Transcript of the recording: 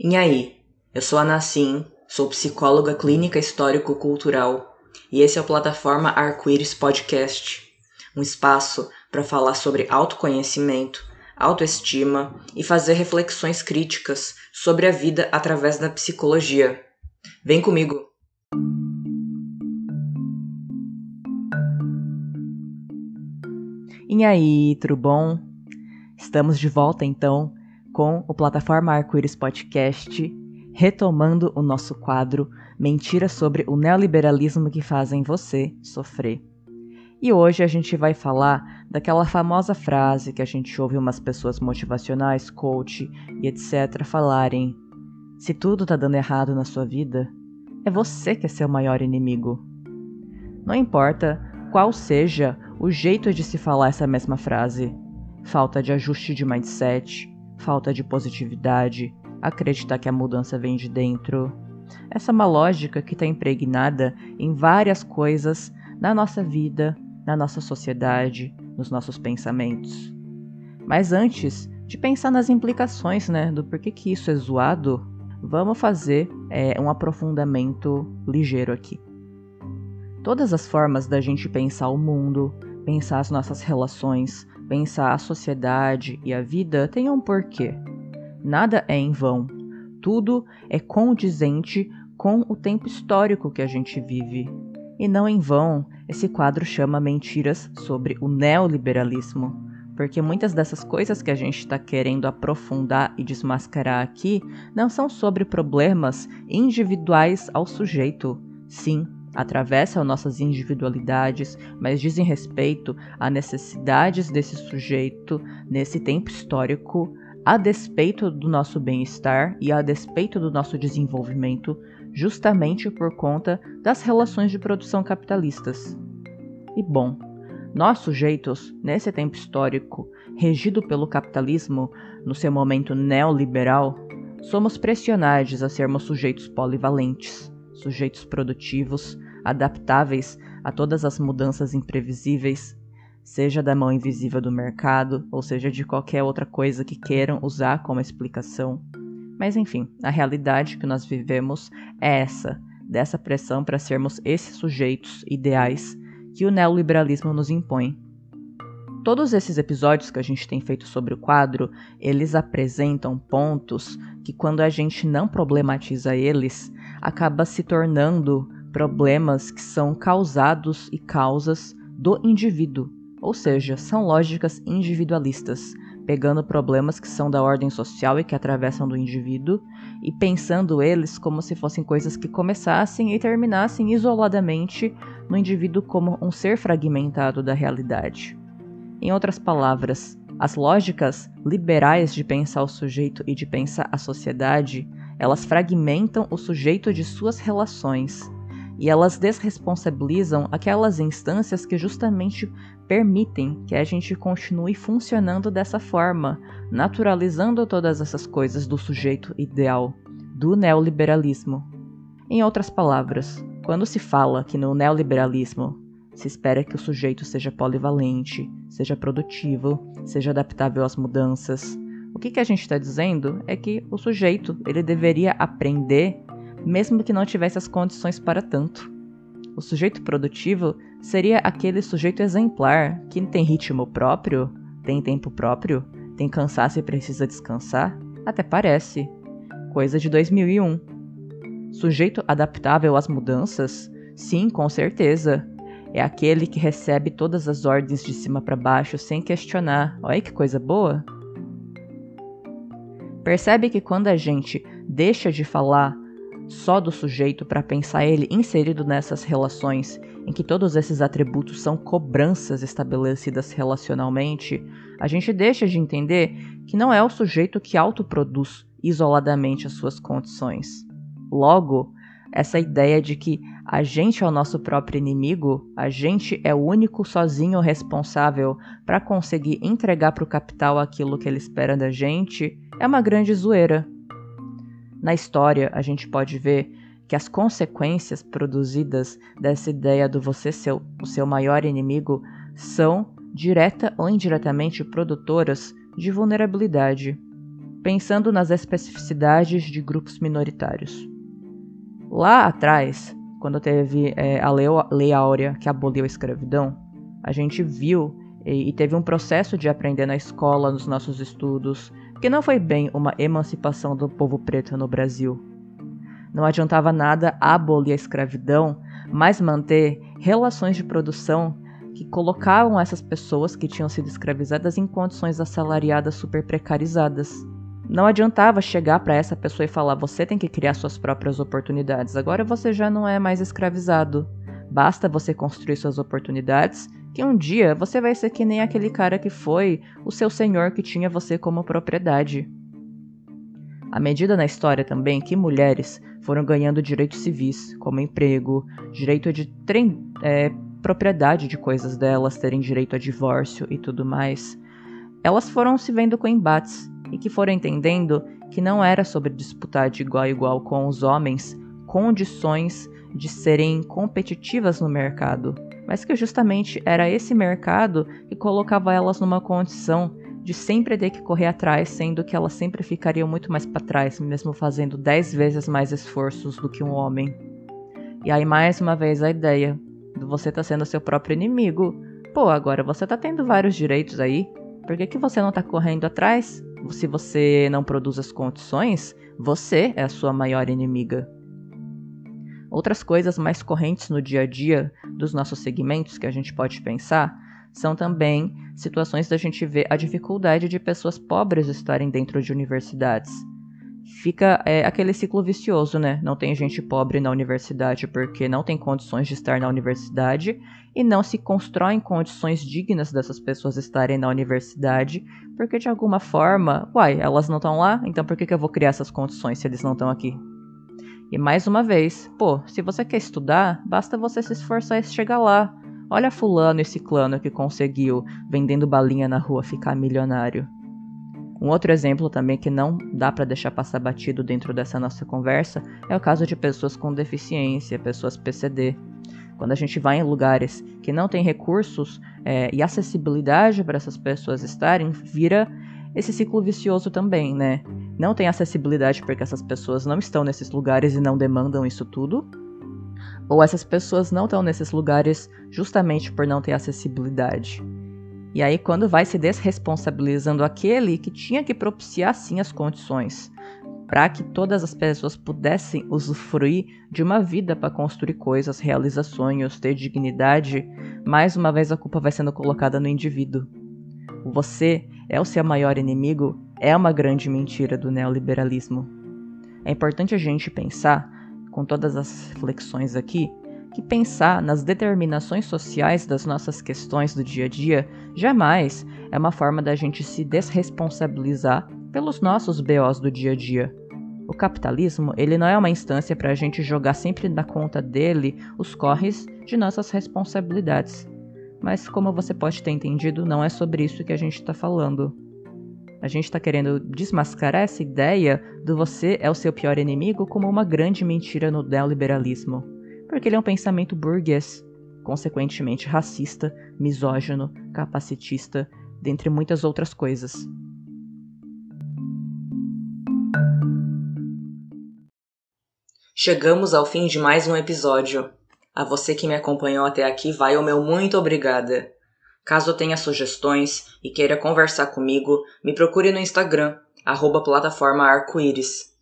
E aí, eu sou a Nassim, sou psicóloga clínica histórico-cultural e esse é o Plataforma Arco-Íris Podcast, um espaço para falar sobre autoconhecimento, autoestima e fazer reflexões críticas sobre a vida através da psicologia. Vem comigo! E aí, tudo bom? Estamos de volta então com o Plataforma Arco-Íris Podcast, retomando o nosso quadro Mentiras sobre o neoliberalismo que fazem você sofrer. E hoje a gente vai falar daquela famosa frase que a gente ouve umas pessoas motivacionais, coach e etc. falarem: se tudo tá dando errado na sua vida, é você que é seu maior inimigo. Não importa qual seja o jeito de se falar essa mesma frase, falta de ajuste de mindset, falta de positividade, acreditar que a mudança vem de dentro. Essa é uma lógica que está impregnada em várias coisas na nossa vida, na nossa sociedade, nos nossos pensamentos. Mas antes de pensar nas implicações, né, do porquê que isso é zoado, vamos fazer é, um aprofundamento ligeiro aqui. Todas as formas da gente pensar o mundo, pensar as nossas relações, pensar a sociedade e a vida têm um porquê. Nada é em vão. Tudo é condizente com o tempo histórico que a gente vive. E não em vão, esse quadro chama Mentiras sobre o Neoliberalismo, porque muitas dessas coisas que a gente está querendo aprofundar e desmascarar aqui não são sobre problemas individuais ao sujeito, sim atravessam nossas individualidades, mas dizem respeito a necessidades desse sujeito nesse tempo histórico, a despeito do nosso bem-estar e a despeito do nosso desenvolvimento, justamente por conta das relações de produção capitalistas. E bom, nós sujeitos, nesse tempo histórico, regido pelo capitalismo, no seu momento neoliberal, somos pressionados a sermos sujeitos polivalentes, sujeitos produtivos, adaptáveis a todas as mudanças imprevisíveis, seja da mão invisível do mercado, ou seja de qualquer outra coisa que queiram usar como explicação. Mas enfim, a realidade que nós vivemos é essa, dessa pressão para sermos esses sujeitos ideais que o neoliberalismo nos impõe. Todos esses episódios que a gente tem feito sobre o quadro, eles apresentam pontos que quando a gente não problematiza eles, acaba se tornando problemas que são causados e causas do indivíduo, ou seja, são lógicas individualistas, pegando problemas que são da ordem social e que atravessam do indivíduo e pensando eles como se fossem coisas que começassem e terminassem isoladamente no indivíduo como um ser fragmentado da realidade. Em outras palavras, as lógicas liberais de pensar o sujeito e de pensar a sociedade, elas fragmentam o sujeito de suas relações e elas desresponsabilizam aquelas instâncias que justamente permitem que a gente continue funcionando dessa forma, naturalizando todas essas coisas do sujeito ideal, do neoliberalismo. Em outras palavras, quando se fala que no neoliberalismo se espera que o sujeito seja polivalente, seja produtivo, seja adaptável às mudanças, o que, que a gente está dizendo é que o sujeito ele deveria aprender mesmo que não tivesse as condições para tanto. O sujeito produtivo seria aquele sujeito exemplar que tem ritmo próprio, tem tempo próprio, tem cansaço e precisa descansar? Até parece. Coisa de 2001. Sujeito adaptável às mudanças? Sim, com certeza. É aquele que recebe todas as ordens de cima para baixo sem questionar. Olha que coisa boa! Percebe que quando a gente deixa de falar só do sujeito para pensar ele inserido nessas relações em que todos esses atributos são cobranças estabelecidas relacionalmente, a gente deixa de entender que não é o sujeito que autoproduz isoladamente as suas condições. Logo, essa ideia de que a gente é o nosso próprio inimigo, a gente é o único sozinho responsável para conseguir entregar para o capital aquilo que ele espera da gente, é uma grande zoeira. Na história, a gente pode ver que as consequências produzidas dessa ideia do você ser o seu maior inimigo são, direta ou indiretamente, produtoras de vulnerabilidade. pensando nas especificidades de grupos minoritários. Lá atrás, quando teve é, a Lei Áurea que aboliu a escravidão, a gente viu e, e teve um processo de aprender na escola, nos nossos estudos, que não foi bem uma emancipação do povo preto no Brasil. Não adiantava nada abolir a escravidão, mas manter relações de produção que colocavam essas pessoas que tinham sido escravizadas em condições assalariadas super precarizadas. Não adiantava chegar para essa pessoa e falar: você tem que criar suas próprias oportunidades, agora você já não é mais escravizado. Basta você construir suas oportunidades, que um dia você vai ser que nem aquele cara que foi o seu senhor que tinha você como propriedade. À medida na história também que mulheres foram ganhando direitos civis, como emprego, direito de é, propriedade de coisas delas, terem direito a divórcio e tudo mais, elas foram se vendo com embates e que foram entendendo que não era sobre disputar de igual a igual com os homens condições de serem competitivas no mercado, mas que justamente era esse mercado que colocava elas numa condição de sempre ter que correr atrás, sendo que elas sempre ficariam muito mais para trás, mesmo fazendo 10 vezes mais esforços do que um homem. E aí mais uma vez a ideia você tá sendo seu próprio inimigo. Pô, agora você tá tendo vários direitos aí. Por que, que você não tá correndo atrás? Se você não produz as condições, você é a sua maior inimiga. Outras coisas mais correntes no dia a dia dos nossos segmentos que a gente pode pensar são também situações da gente ver a dificuldade de pessoas pobres estarem dentro de universidades fica é, aquele ciclo vicioso, né? Não tem gente pobre na universidade porque não tem condições de estar na universidade e não se constroem condições dignas dessas pessoas estarem na universidade porque de alguma forma, uai, elas não estão lá, então por que, que eu vou criar essas condições se eles não estão aqui? E mais uma vez, pô, se você quer estudar, basta você se esforçar e chegar lá. Olha fulano e ciclano que conseguiu, vendendo balinha na rua, ficar milionário. Um outro exemplo também que não dá para deixar passar batido dentro dessa nossa conversa é o caso de pessoas com deficiência, pessoas PCD. Quando a gente vai em lugares que não tem recursos é, e acessibilidade para essas pessoas estarem, vira esse ciclo vicioso também, né? Não tem acessibilidade porque essas pessoas não estão nesses lugares e não demandam isso tudo, ou essas pessoas não estão nesses lugares justamente por não ter acessibilidade. E aí, quando vai se desresponsabilizando aquele que tinha que propiciar sim as condições para que todas as pessoas pudessem usufruir de uma vida para construir coisas, realizar sonhos, ter dignidade, mais uma vez a culpa vai sendo colocada no indivíduo. Você é o seu maior inimigo é uma grande mentira do neoliberalismo. É importante a gente pensar, com todas as reflexões aqui, que pensar nas determinações sociais das nossas questões do dia a dia jamais é uma forma da gente se desresponsabilizar pelos nossos BOs do dia a dia. O capitalismo, ele não é uma instância para a gente jogar sempre na conta dele os corres de nossas responsabilidades. Mas como você pode ter entendido, não é sobre isso que a gente está falando. A gente está querendo desmascarar essa ideia do você é o seu pior inimigo como uma grande mentira no neoliberalismo porque ele é um pensamento burguês, consequentemente racista, misógino, capacitista, dentre muitas outras coisas. Chegamos ao fim de mais um episódio. A você que me acompanhou até aqui, vai o meu muito obrigada. Caso tenha sugestões e queira conversar comigo, me procure no Instagram, arroba plataforma arco-íris.